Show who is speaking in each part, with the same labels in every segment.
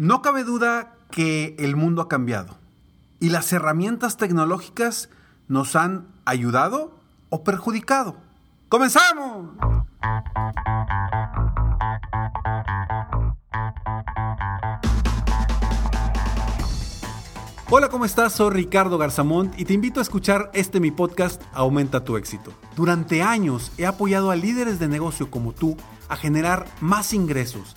Speaker 1: No cabe duda que el mundo ha cambiado y las herramientas tecnológicas nos han ayudado o perjudicado. ¡Comenzamos! Hola, ¿cómo estás? Soy Ricardo Garzamont y te invito a escuchar este mi podcast Aumenta tu éxito. Durante años he apoyado a líderes de negocio como tú a generar más ingresos,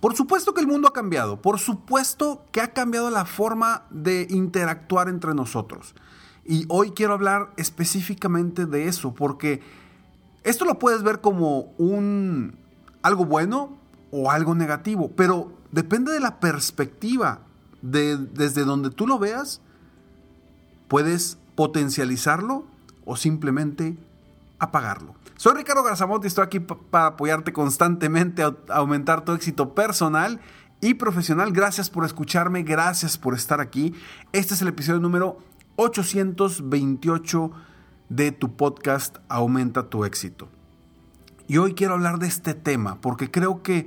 Speaker 1: Por supuesto que el mundo ha cambiado, por supuesto que ha cambiado la forma de interactuar entre nosotros. Y hoy quiero hablar específicamente de eso, porque esto lo puedes ver como un algo bueno o algo negativo, pero depende de la perspectiva de, desde donde tú lo veas, puedes potencializarlo o simplemente apagarlo. Soy Ricardo Garzamont y estoy aquí para apoyarte constantemente a aumentar tu éxito personal y profesional. Gracias por escucharme, gracias por estar aquí. Este es el episodio número 828 de tu podcast Aumenta tu éxito. Y hoy quiero hablar de este tema porque creo que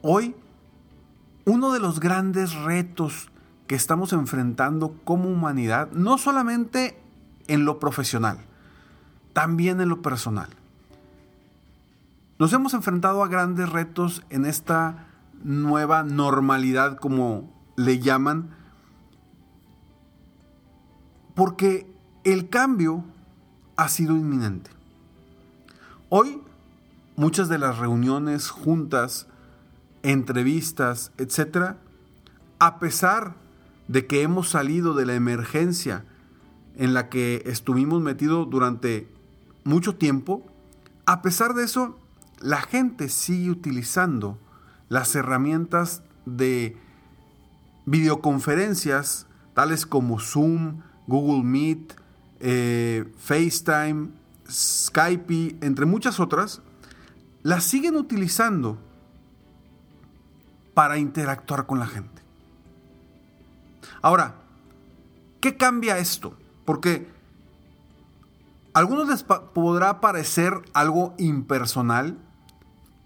Speaker 1: hoy uno de los grandes retos que estamos enfrentando como humanidad, no solamente en lo profesional, también en lo personal. Nos hemos enfrentado a grandes retos en esta nueva normalidad, como le llaman, porque el cambio ha sido inminente. Hoy, muchas de las reuniones, juntas, entrevistas, etcétera, a pesar de que hemos salido de la emergencia en la que estuvimos metidos durante mucho tiempo, a pesar de eso, la gente sigue utilizando las herramientas de videoconferencias tales como Zoom, Google Meet, eh, FaceTime, Skype, entre muchas otras, las siguen utilizando para interactuar con la gente. Ahora, ¿qué cambia esto? Porque algunos les podrá parecer algo impersonal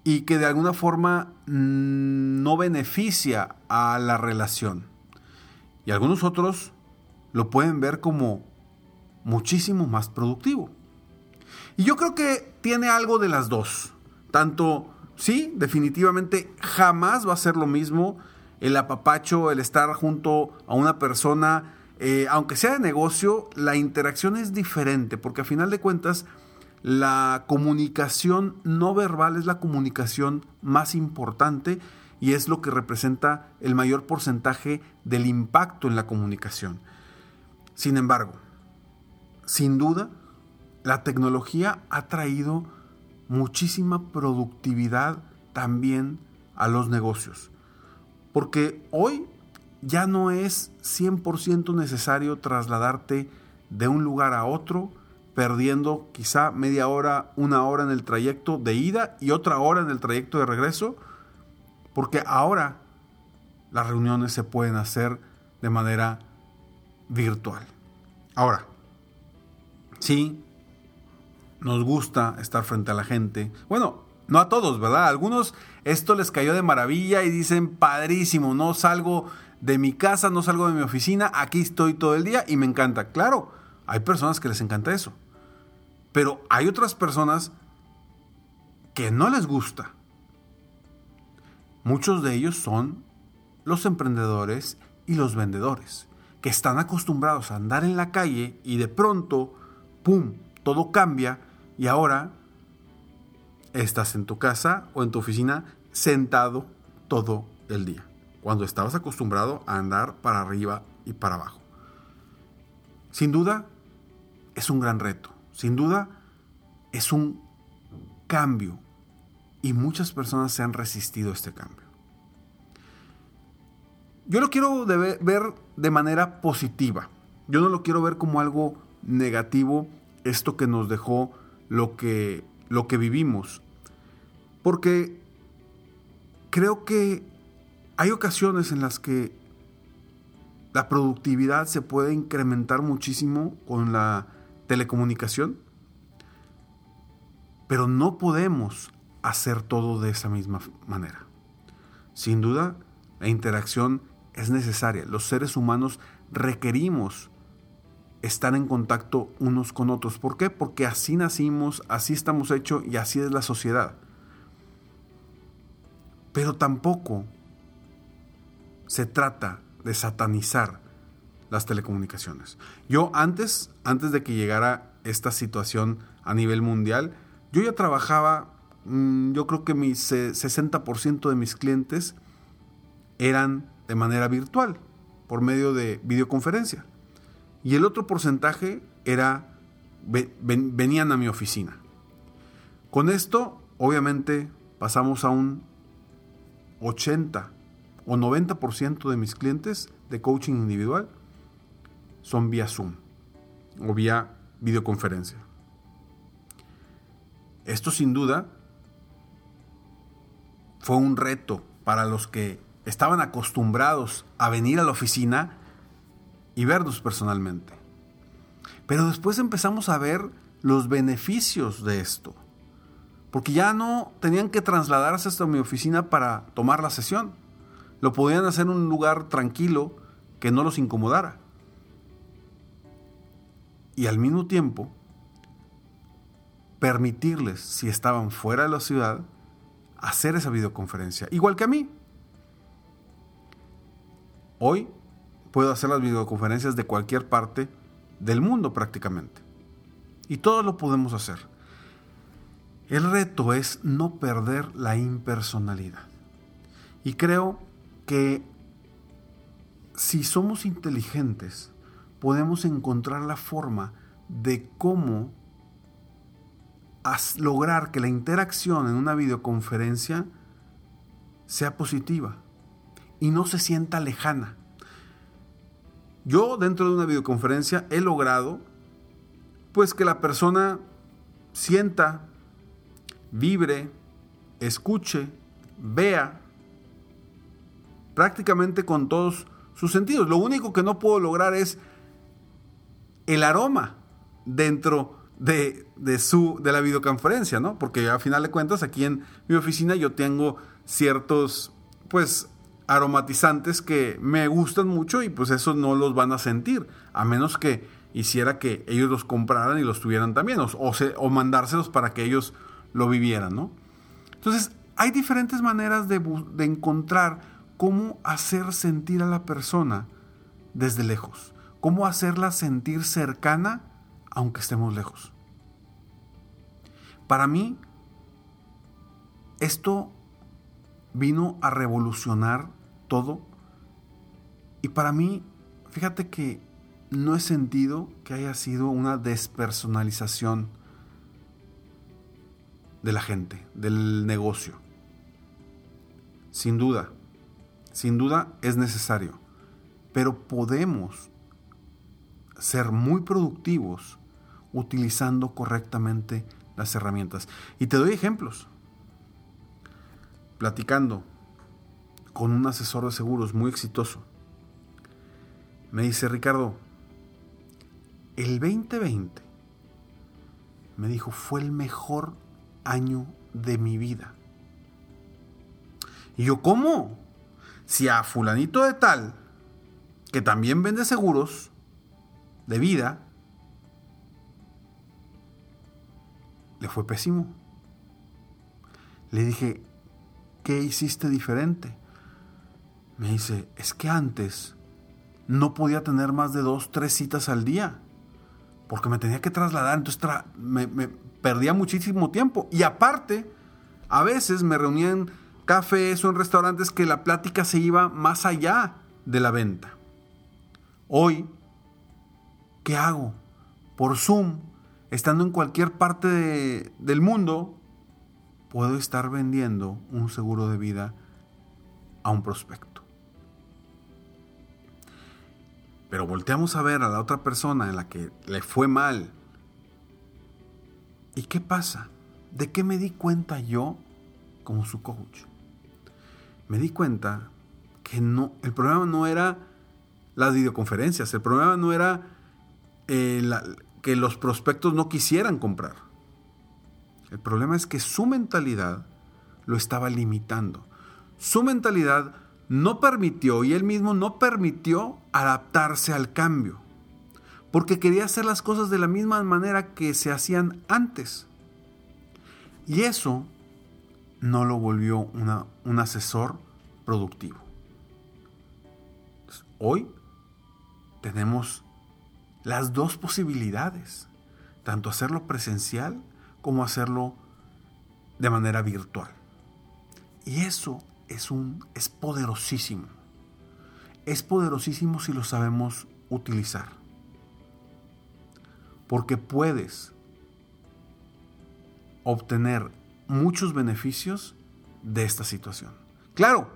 Speaker 1: y que de alguna forma mm, no beneficia a la relación. Y algunos otros lo pueden ver como muchísimo más productivo. Y yo creo que tiene algo de las dos. Tanto, sí, definitivamente jamás va a ser lo mismo el apapacho, el estar junto a una persona eh, aunque sea de negocio, la interacción es diferente, porque a final de cuentas, la comunicación no verbal es la comunicación más importante y es lo que representa el mayor porcentaje del impacto en la comunicación. Sin embargo, sin duda, la tecnología ha traído muchísima productividad también a los negocios. Porque hoy ya no es 100% necesario trasladarte de un lugar a otro, perdiendo quizá media hora, una hora en el trayecto de ida y otra hora en el trayecto de regreso, porque ahora las reuniones se pueden hacer de manera virtual. Ahora, sí, nos gusta estar frente a la gente. Bueno, no a todos, ¿verdad? A algunos esto les cayó de maravilla y dicen, padrísimo, no salgo de mi casa, no salgo de mi oficina, aquí estoy todo el día y me encanta. Claro, hay personas que les encanta eso. Pero hay otras personas que no les gusta. Muchos de ellos son los emprendedores y los vendedores, que están acostumbrados a andar en la calle y de pronto, ¡pum!, todo cambia y ahora estás en tu casa o en tu oficina sentado todo el día, cuando estabas acostumbrado a andar para arriba y para abajo. Sin duda, es un gran reto, sin duda, es un cambio y muchas personas se han resistido a este cambio. Yo lo quiero ver de manera positiva. Yo no lo quiero ver como algo negativo, esto que nos dejó lo que, lo que vivimos. Porque creo que hay ocasiones en las que la productividad se puede incrementar muchísimo con la telecomunicación, pero no podemos hacer todo de esa misma manera. Sin duda, la interacción es necesaria. Los seres humanos requerimos estar en contacto unos con otros. ¿Por qué? Porque así nacimos, así estamos hechos y así es la sociedad. Pero tampoco se trata de satanizar las telecomunicaciones. Yo antes, antes de que llegara esta situación a nivel mundial, yo ya trabajaba Mm, yo creo que mi 60% de mis clientes eran de manera virtual, por medio de videoconferencia. Y el otro porcentaje era, venían a mi oficina. Con esto, obviamente, pasamos a un 80 o 90% de mis clientes de coaching individual son vía Zoom o vía videoconferencia. Esto sin duda fue un reto para los que estaban acostumbrados a venir a la oficina y vernos personalmente. Pero después empezamos a ver los beneficios de esto, porque ya no tenían que trasladarse hasta mi oficina para tomar la sesión. Lo podían hacer en un lugar tranquilo que no los incomodara. Y al mismo tiempo, permitirles, si estaban fuera de la ciudad, hacer esa videoconferencia, igual que a mí. Hoy puedo hacer las videoconferencias de cualquier parte del mundo prácticamente. Y todos lo podemos hacer. El reto es no perder la impersonalidad. Y creo que si somos inteligentes, podemos encontrar la forma de cómo lograr que la interacción en una videoconferencia sea positiva y no se sienta lejana. Yo dentro de una videoconferencia he logrado pues que la persona sienta, vibre, escuche, vea prácticamente con todos sus sentidos. Lo único que no puedo lograr es el aroma dentro de, su, de la videoconferencia, ¿no? Porque a final de cuentas aquí en mi oficina yo tengo ciertos, pues, aromatizantes que me gustan mucho y pues eso no los van a sentir, a menos que hiciera que ellos los compraran y los tuvieran también, o, o, mandárselos para que ellos lo vivieran, ¿no? Entonces, hay diferentes maneras de, de encontrar cómo hacer sentir a la persona desde lejos, cómo hacerla sentir cercana aunque estemos lejos. Para mí, esto vino a revolucionar todo y para mí, fíjate que no he sentido que haya sido una despersonalización de la gente, del negocio. Sin duda, sin duda es necesario, pero podemos ser muy productivos utilizando correctamente las herramientas. Y te doy ejemplos. Platicando con un asesor de seguros muy exitoso. Me dice, Ricardo, el 2020, me dijo, fue el mejor año de mi vida. Y yo, ¿cómo? Si a fulanito de tal, que también vende seguros de vida, le fue pésimo. Le dije, ¿qué hiciste diferente? Me dice, es que antes no podía tener más de dos, tres citas al día, porque me tenía que trasladar, entonces me, perdía muchísimo tiempo. Y aparte, a veces me reunía en cafés o en restaurantes que la plática se iba más allá de la venta. Hoy, ¿qué hago? Por Zoom, estando en cualquier parte del mundo, puedo estar vendiendo un seguro de vida a un prospecto. Pero volteamos a ver a la otra persona en la que le fue mal. ¿Y qué pasa? ¿De qué me di cuenta yo como su coach? Me di cuenta que no, el problema no era las videoconferencias, el problema no era eh, que los prospectos no quisieran comprar. El problema es que su mentalidad lo estaba limitando. Su mentalidad no permitió y él mismo no permitió adaptarse al cambio, porque quería hacer las cosas de la misma manera que se hacían antes. Y eso no lo volvió un asesor productivo. Hoy tenemos las dos posibilidades, tanto hacerlo presencial como hacerlo de manera virtual. Y eso es, un, es poderosísimo. Es poderosísimo si lo sabemos utilizar. Porque puedes obtener muchos beneficios de esta situación. Claro,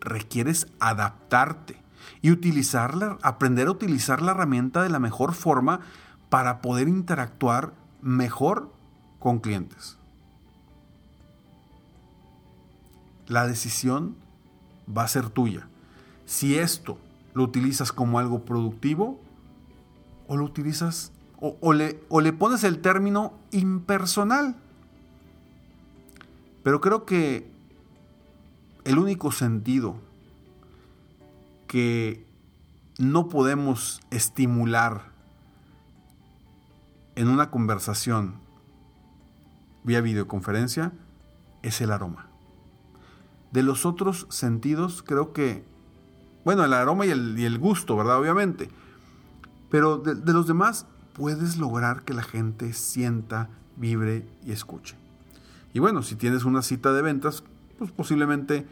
Speaker 1: requieres adaptarte y utilizarla, aprender a utilizar la herramienta de la mejor forma para poder interactuar mejor con clientes. la decisión va a ser tuya. Si esto lo utilizas como algo productivo o lo utilizas o, le, o le pones el término impersonal. Pero creo que el único sentido que no podemos estimular en una conversación vía videoconferencia es el aroma. De los otros sentidos, creo que, bueno, el aroma y el, gusto, ¿verdad? Obviamente. Pero de, de los demás, puedes lograr que la gente sienta, vibre y escuche. Y bueno, si tienes una cita de ventas, pues posiblemente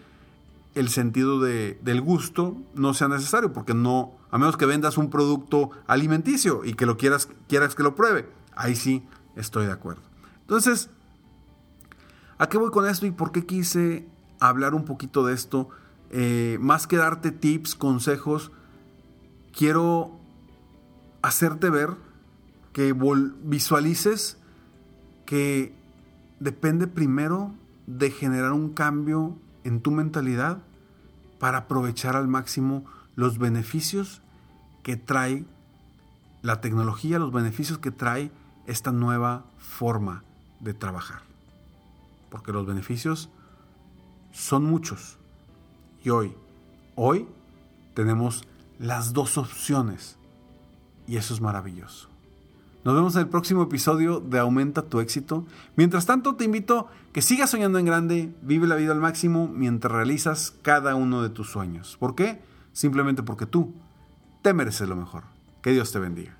Speaker 1: el sentido de, del gusto no sea necesario, porque no, a menos que vendas un producto alimenticio y que lo quieras, quieras que lo pruebe, ahí sí estoy de acuerdo. Entonces, ¿a qué voy con esto y por qué quise hablar un poquito de esto. Eh, más que darte tips, consejos, quiero hacerte ver que visualices que depende primero de generar un cambio en tu mentalidad para aprovechar al máximo los beneficios que trae la tecnología, los beneficios que trae esta nueva forma de trabajar. Porque los beneficios son muchos. Y hoy, hoy tenemos las dos opciones. Y eso es maravilloso. Nos vemos en el próximo episodio de Aumenta tu éxito. Mientras tanto, te invito que sigas soñando en grande, vive la vida al máximo mientras realizas cada uno de tus sueños. ¿Por qué? Simplemente porque tú te mereces lo mejor. Que Dios te bendiga.